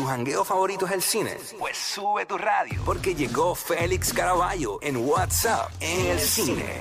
¿Tu jangueo favorito es el cine? Pues sube tu radio, porque llegó Félix Caraballo en WhatsApp en el cine.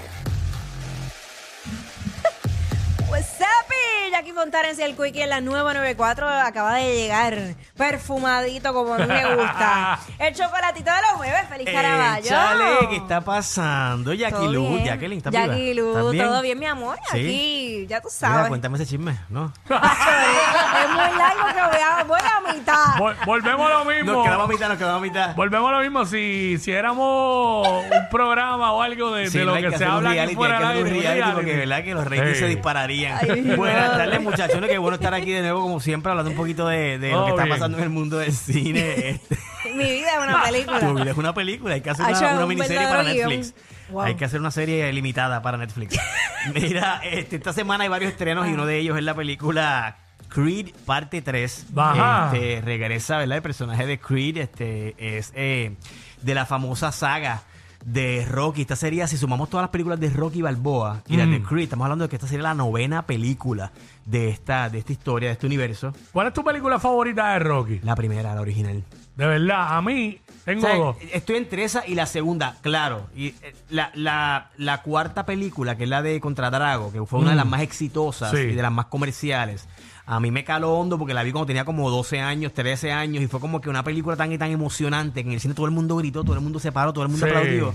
What's up, Jackie Fontanes y el Quickie en la nueva 94 acaba de llegar perfumadito como a mí me gusta. el chocolatito de los jueves, feliz Caraballo. Échale, ¿qué está pasando? Jackie Todo Lu, bien. Jacqueline, ¿estás Jackie? Lu, ¿Estás bien? todo bien, mi amor. Sí. Aquí, ya tú Mira, sabes. cuéntame ese chisme, ¿no? es muy largo que voy a, voy a mitad. Vol- volvemos a lo mismo. Nos quedamos a mitad, nos quedamos a mitad. Volvemos a lo mismo. Si, si éramos un programa o algo de, lo hay que, se un habla aquí reality, fuera hay que del hacer un aire, un reality porque reality. verdad que los ratings Sí. se dispararían. Ay, Buenas no. Tardes, muchachones. Qué bueno estar aquí de nuevo, como siempre, hablando un poquito de, de lo que está pasando en el mundo del cine. Este, Mi vida es una película. tu vida es una película, hay que hacer una, una un miniserie verdadero para guion. Netflix. Wow. Hay que hacer una serie limitada para Netflix. Mira, este, esta semana hay varios estrenos y uno de ellos es la película Creed parte 3. Ajá. Este, regresa, ¿verdad? El personaje de Creed este, es eh, de la famosa saga de Rocky. Esta sería, si sumamos todas las películas de Rocky Balboa y las de Mm. Creed, estamos hablando de que esta sería la novena película de esta, de esta historia, de este universo. ¿Cuál es tu película favorita de Rocky? La primera, la original. De verdad, a mí tengo O sea, dos. Estoy entre esa y la segunda, claro. Y eh, la, la, la cuarta película, que es la de Contra Drago, que fue una de las Mm. más exitosas Sí. y de las más comerciales. A mí me caló hondo porque la vi cuando tenía como 12 años, 13 años, y fue como que una película tan y tan emocionante que en el cine todo el mundo gritó, todo el mundo se paró, todo el mundo Sí. aplaudió.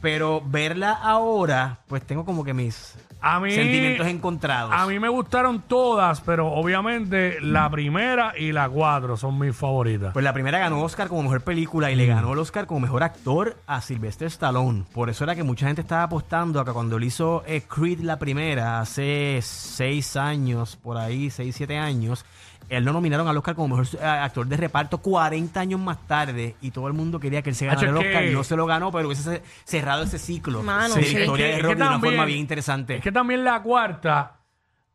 Pero verla ahora, pues tengo como que mis A mí, sentimientos encontrados. A mí me gustaron todas, pero obviamente la primera y la cuatro son mis favoritas. Pues la primera ganó Oscar como mejor película y le ganó el Oscar como mejor actor a Sylvester Stallone. Por eso era que mucha gente estaba apostando a que cuando él hizo eh, Creed la primera, hace seis años, por ahí, seis, siete años, él lo nominaron al Oscar como mejor eh, actor de reparto 40 años más tarde y todo el mundo quería que él se ganara el Oscar. que- No se lo ganó, pero hubiese cerrado ese ciclo Mano, de sí. la historia Es que- de es Rocky de una forma bien interesante. Es que también la cuarta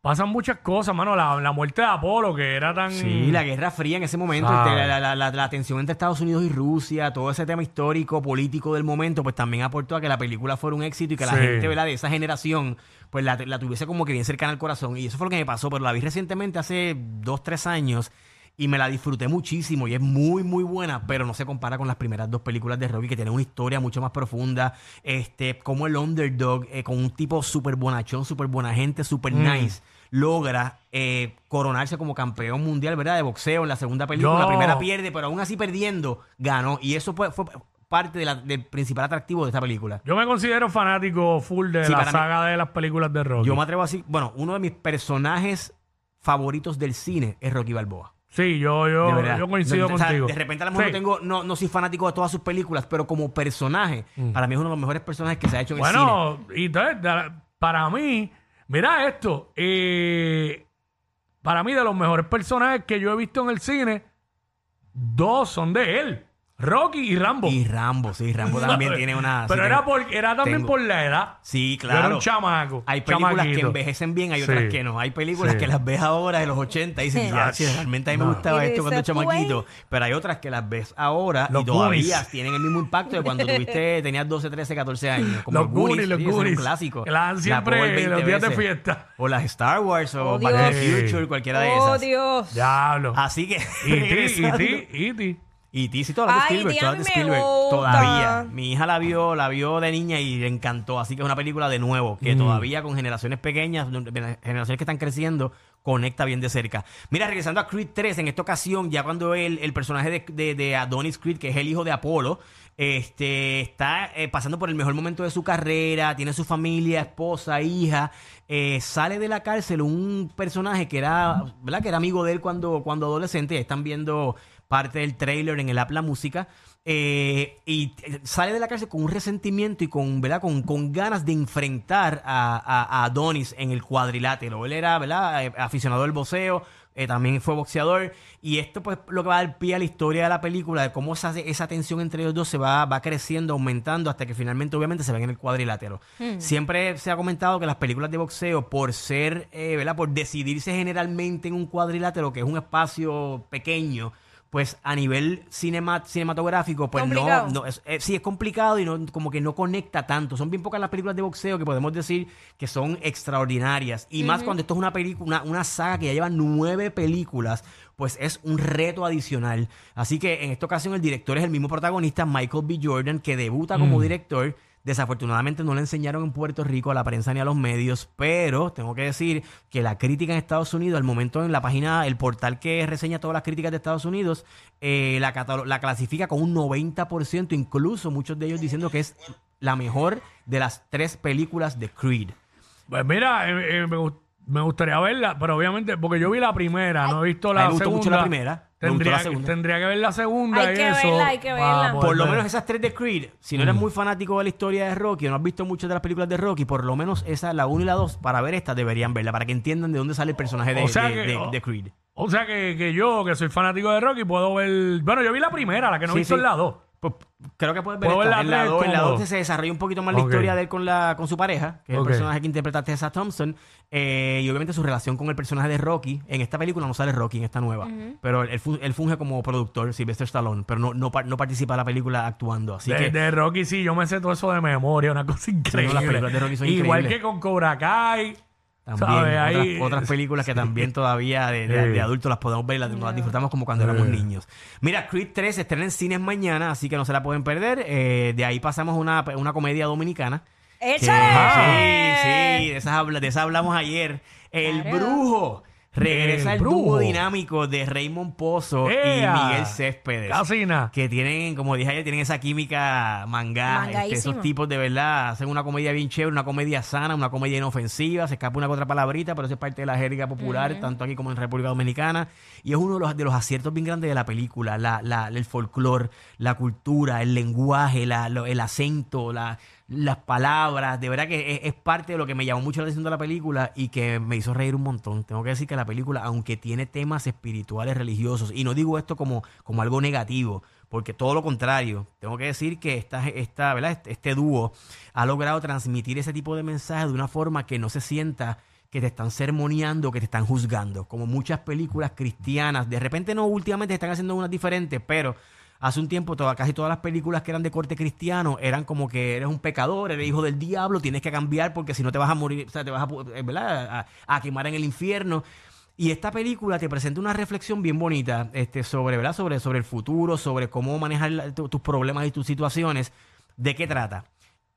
pasan muchas cosas, mano. La, la muerte de Apolo, que era tan. Sí, la Guerra Fría en ese momento, la, la- la- la tensión entre Estados Unidos y Rusia, todo ese tema histórico, político del momento, pues también aportó a que la película fuera un éxito y que la Sí. gente ¿verdad? de esa generación pues la, la tuviese como que bien cercana al corazón. Y eso fue lo que me pasó, pero la vi recientemente hace dos, tres años y me la disfruté muchísimo y es muy, muy buena, pero no se compara con las primeras dos películas de Rocky que tienen una historia mucho más profunda, este, como el underdog, eh, con un tipo súper bonachón, súper buena gente, súper Mm. nice logra eh, coronarse como campeón mundial, ¿verdad? De boxeo en la segunda película. La primera pierde, pero aún así perdiendo, ganó. Y eso fue, fue parte de la- del principal atractivo de esta película. Yo me considero fanático full de Sí, la mí- saga de las películas de Rocky. Yo me atrevo así, bueno, uno de mis personajes favoritos del cine es Rocky Balboa. Sí, yo, yo, verdad. yo coincido De- o sea, contigo. De repente a lo mejor Sí. no tengo, no, no soy fanático de todas sus películas, pero como personaje, para mí es uno de los mejores personajes que se ha hecho en el cine. Mm. Bueno, y entonces, para mí, mira esto. eh, para mí, de los mejores personajes que yo he visto en el cine, dos son de él: Rocky y Rambo. Y Rambo, sí, Rambo también tiene una... Pero sí, era, tengo- por, era también tengo- por la edad. Sí, Yo claro. era un chamaco. Hay películas que envejecen bien, hay Sí. otras que no. Hay películas Sí. que las ves ahora de los 80 y dices, Sí. ya, sí, realmente a mí me gustaba esto cuando chamaquito. Pero hay otras que las ves ahora Los y todavía Goonies. tienen el mismo impacto de cuando tuviste, tenías 12, 13, 14 años. Como Los Goonies, los sí, ese es un Goonies. clásico. Que las dan La siempre puedo ver 20 los días de fiesta. O las Star Wars o Oh, Back to the. Future, cualquiera de Oh, esas. Dios. Diablo. Así que. Y ti, y ti, y ti. Y ti, sí, todas las de Ay, Spielberg, ti, a todas mí de me Spielberg. gusta. Todavía. Mi hija la vio, la vio de niña y le encantó. Así que es una película de nuevo, que Mm. todavía con generaciones pequeñas, generaciones que están creciendo, conecta bien de cerca. Mira, regresando a Creed 3, en esta ocasión, ya cuando el, el personaje de, de- de Adonis Creed, que es el hijo de Apolo, este, está eh, pasando por el mejor momento de su carrera, tiene su familia, esposa, hija, eh, sale de la cárcel un personaje que era, ¿verdad? Que era amigo de él cuando, cuando adolescente, están viendo parte del trailer en el app La Música, eh, y sale de la cárcel con un resentimiento y con, ¿verdad? Con, con ganas de enfrentar a, a- a Adonis en el cuadrilátero. Él era, ¿verdad? Eh, aficionado al boxeo, eh, también fue boxeador, y esto pues lo que va a dar pie a la historia de la película, de cómo esa, esa tensión entre ellos dos se va, va creciendo, aumentando, hasta que finalmente obviamente se ven en el cuadrilátero. Siempre se ha comentado que las películas de boxeo, por ser, eh, ¿verdad? Por decidirse generalmente en un cuadrilátero, que es un espacio pequeño, pues a nivel cinema- cinematográfico, pues no, Complicado. no es- eh, sí es complicado y no, como que no conecta tanto. Son bien pocas las películas de boxeo que podemos decir que son extraordinarias. Y más cuando esto es una película, una, una saga que ya lleva nueve películas, pues es un reto adicional. Así que en esta ocasión el director es el mismo protagonista, Michael B. Jordan, que debuta como director. Desafortunadamente no le enseñaron en Puerto Rico a la prensa ni a los medios, pero tengo que decir que la crítica en Estados Unidos, al momento en la página, el portal que reseña todas las críticas de Estados Unidos, eh, la, la clasifica con un 90%, incluso muchos de ellos diciendo que es la mejor de las tres películas de Creed. Pues mira, eh, eh, me, gust- me gustaría verla, pero obviamente, porque yo vi la primera, no he visto la me gustó segunda. mucho la primera, Tendría, la segunda. tendría que ver la segunda Hay y que eso. verla, hay que para verla. poder Por lo ver. menos esas tres de Creed, si no eres muy fanático de la historia de Rocky o no has visto muchas de las películas de Rocky, por lo menos esa, la 1 y la 2, para ver esta deberían verla, para que entiendan de dónde sale el personaje de, O sea de- que- de- o- de Creed. O sea que, que yo, que soy fanático de Rocky, puedo ver. Bueno, yo vi la primera, la que no he Sí, visto sí. en la 2. Pues, creo que puedes ver, Puedo esta. ver en la la tres 2 en la cómodo. 2 se desarrolla un poquito más Ok. la historia de él con, la, con su pareja, que es Ok. el personaje que interpreta Tessa Thompson, eh, y obviamente su relación con el personaje de Rocky. En esta película no sale Rocky, en esta nueva, pero él, fu- él funge como productor, Sylvester Stallone, pero no, no, par- no participa en la película actuando. Así De, que de Rocky sí, yo me sé todo eso de memoria, una cosa increíble. las películas de Rocky son Igual increíbles. que con Cobra Kai. También, otras, Ahí- otras películas que también todavía de, de- Sí. de adultos las podemos ver y las, las disfrutamos como cuando éramos niños. Mira, Creed 3 se estrena en cines mañana, así que no se la pueden perder. Eh, de ahí pasamos a una, una comedia dominicana. que- ¡Échale! sí, sí, de esas, habla- de esas hablamos ayer. El Claro. Brujo. Regresa El el, dúo Brujo. dinámico de Raymond Pozo ¡Ea! y Miguel Céspedes. Casina. Que tienen, como dije ayer, tienen esa química manga. este, esos tipos de verdad hacen una comedia bien chévere, una comedia sana, una comedia inofensiva. Se escapa una otra palabrita, pero eso es parte de la jerga popular, tanto aquí como en República Dominicana. Y es uno de los, de los aciertos bien grandes de la película. La, la- el folclore, la cultura, el lenguaje, la- lo- el acento, la- las palabras. De verdad que es, parte de lo que me llamó mucho la atención de la película y que me hizo reír un montón. Tengo que decir que la película, aunque tiene temas espirituales, religiosos, y no digo esto como, como algo negativo, porque todo lo contrario, tengo que decir que esta, esta, ¿verdad? este, este dúo ha logrado transmitir ese tipo de mensaje de una forma que no se sienta que te están sermoneando, que te están juzgando, como muchas películas cristianas. De repente no, últimamente están haciendo unas diferentes, pero hace un tiempo casi todas las películas que eran de corte cristiano eran como que eres un pecador, eres hijo del diablo, tienes que cambiar porque si no te vas a morir, o sea, te vas a, eh, a, quemar en el infierno. Y esta película te presenta una reflexión bien bonita este, sobre, ¿verdad? Sobre, sobre el futuro, sobre cómo manejar tu- tus problemas y tus situaciones. ¿De qué trata?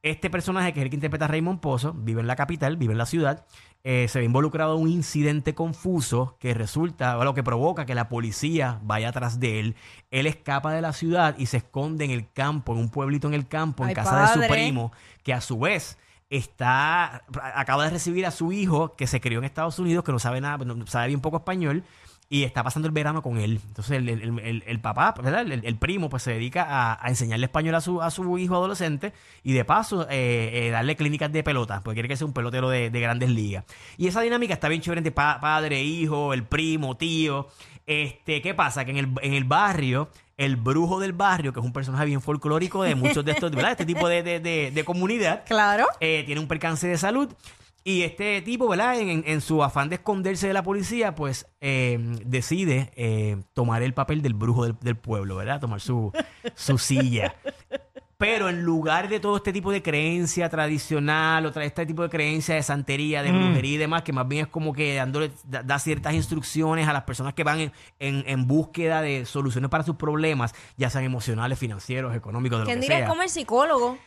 Este personaje, que es el que interpreta a Raymond Pozo, vive en la capital, vive en la ciudad, eh, se ve involucrado en un incidente confuso que resulta, o lo que provoca que la policía vaya atrás de él. Él escapa de la ciudad y se esconde en el campo, en un pueblito en el campo, en Ay, casa de su primo, que a su vez está acaba de recibir a su hijo que se crió en Estados Unidos, que no sabe nada, no sabe bien poco español. Y está pasando el verano con él. Entonces el, el- el- el papá, ¿verdad? El, primo, pues se dedica a, a enseñarle español a su, a su hijo adolescente y de paso eh, eh, darle clínicas de pelota, porque quiere que sea un pelotero de, de grandes ligas. Y esa dinámica está bien chévere entre pa- padre, hijo, el primo, tío. Este, ¿Qué pasa? Que en el, en el barrio, el brujo del barrio, que es un personaje bien folclórico de muchos de estos, ¿verdad? Este tipo de, de- de- de comunidad, Claro. eh, tiene un percance de salud. Y este tipo, ¿verdad? En, en- su afán de esconderse de la policía, pues eh, decide eh, tomar el papel del brujo del, del pueblo, ¿verdad? Tomar su, su silla. Pero en lugar de todo este tipo de creencia tradicional, otra este tipo de creencia de santería, de brujería y demás, que más bien es como que dándole, da, da ciertas instrucciones a las personas que van en, en- en búsqueda de soluciones para sus problemas, ya sean emocionales, financieros, económicos, de lo ¿Quién que diría sea. como el psicólogo?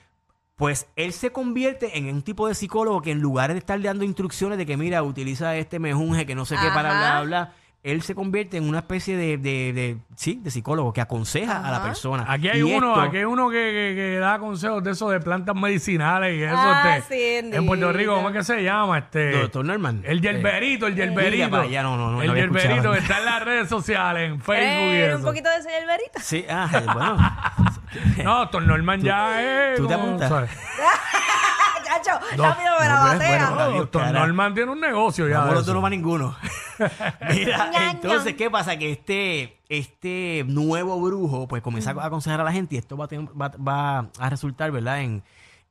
Pues él se convierte en un tipo de psicólogo que en lugar de estar dando instrucciones de que, mira, utiliza este mejunje que no sé qué para Ajá. bla, bla, bla, él se convierte en una especie de, de, de- sí, de psicólogo que aconseja a la persona. Aquí hay Y uno, esto- aquí hay uno que, que- que da consejos de eso de plantas medicinales y eso. Ah, este, sí, en Puerto Rico. ¿cómo es que se llama? Este, Doctor Norman. El yerberito, el yerberito. Mira para allá, no, no, no, El no había yerberito que está en las redes sociales, en Facebook y Eh, eso. un poquito de señor Verita. Sí, ah, bueno. No, Doctor Norman ya es. tú te como, apuntas. ¿sabes? Chacho, No, rápido me la no, pues, batea. bueno, No, Adiós, Doctor cara. Norman tiene un negocio ya. No de los eso. no va ninguno. Mira, entonces. ¿qué pasa? Que este, este nuevo brujo, pues comienza a aconsejar a la gente y esto va a, tener- va, va a resultar, ¿verdad? En,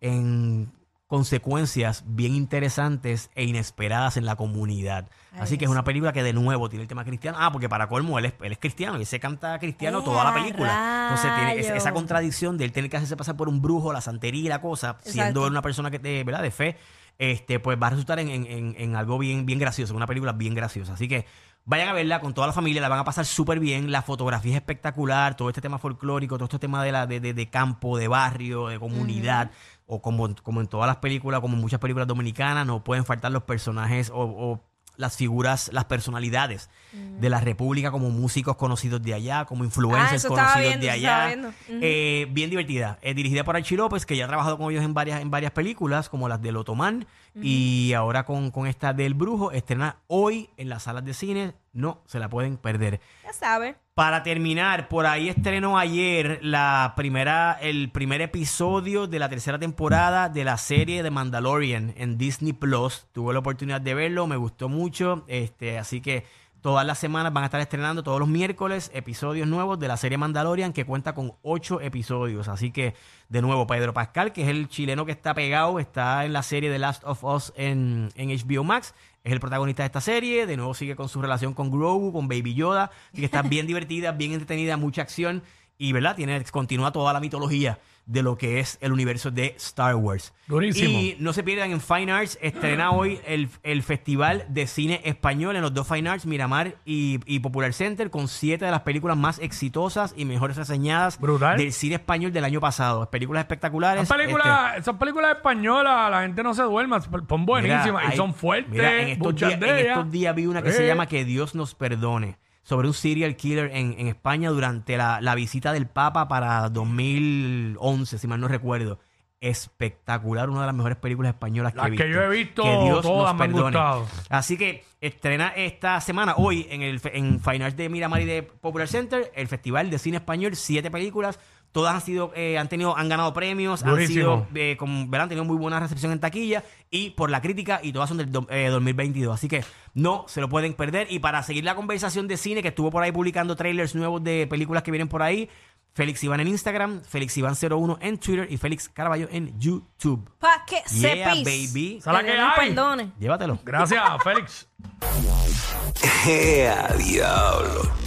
en consecuencias bien interesantes e inesperadas en la comunidad. Ay, Así que es una película que de nuevo tiene el tema cristiano. Ah, porque para colmo él es, él es cristiano y se canta cristiano ¡Eh, toda la a película. Entonces tiene esa, rayos! contradicción de él tener que hacerse pasar por un brujo, la santería y la cosa, siendo Exacto. él una persona que te, ¿verdad? de fe, este, pues va a resultar en, en- en- algo bien, bien gracioso, una película bien graciosa. Así que vayan a verla con toda la familia, la van a pasar súper bien, la fotografía es espectacular, todo este tema folclórico, todo este tema de, la, de, de- de campo, de barrio, de comunidad, o como, como en todas las películas, como en muchas películas dominicanas, no pueden faltar los personajes o, o las figuras, las personalidades de la República como músicos conocidos de allá, como influencers Ah, estaba conocidos viendo, de allá. Eh, bien divertida. Eh, dirigida por Archie López, que ya ha trabajado con ellos en varias, en varias películas, como las del Otomán. Y ahora con, con esta del Brujo, estrena hoy en las salas de cine. No se la pueden perder. Ya sabes. Para terminar, por ahí estrenó ayer la primera, el primer episodio de la tercera temporada de la serie de Mandalorian en Disney Plus. Tuve la oportunidad de verlo, me gustó mucho. Este, así que todas las semanas van a estar estrenando todos los miércoles episodios nuevos de la serie Mandalorian que cuenta con ocho episodios. Así que, de nuevo, Pedro Pascal, que es el chileno que está pegado, está en la serie The Last of Us en, en HBO Max. Es el protagonista de esta serie. De nuevo sigue con su relación con Grogu, con Baby Yoda. Así que está bien divertida, bien entretenida, mucha acción. Y, ¿verdad? Tiene, continúa toda la mitología de lo que es el universo de Star Wars. Durísimo. Y no se pierdan en Fine Arts. Estrena hoy el, el Festival de Cine Español en los dos Fine Arts, Miramar y, y Popular Center, con siete de las películas más exitosas y mejores reseñadas Brutal. del cine español del año pasado. Películas espectaculares. Esas películas, esas películas españolas, la gente no se duerma, son buenísimas Mira, y son fuertes. mira, en, estos días, en estos días vi una que se llama Que Dios nos perdone, sobre un serial killer en, en España durante la, la visita del Papa para 2011, si mal no recuerdo. Espectacular, una de las mejores películas españolas que he visto. que yo he visto, Que Dios todas nos me han gustado. Así que estrena esta semana, hoy, en el en Fine Arts de Miramar y de Popular Center, el Festival de Cine Español, siete películas. Todas han sido, eh, han tenido, han ganado premios, han sido, eh, con, ¿verdad? han tenido muy buena recepción en taquilla y por la crítica y todas son del do- eh, 2022. Así que no se lo pueden perder. Y para seguir la conversación de cine que estuvo por ahí publicando trailers nuevos de películas que vienen por ahí, Félix Iván en Instagram, Félix Iván01 en Twitter y Félix Caraballo en YouTube. Pa' que Yeah, sepis. baby. Que que Dios nos hay. perdone. Llévatelo. Gracias, Félix. ¡Ea, diablo!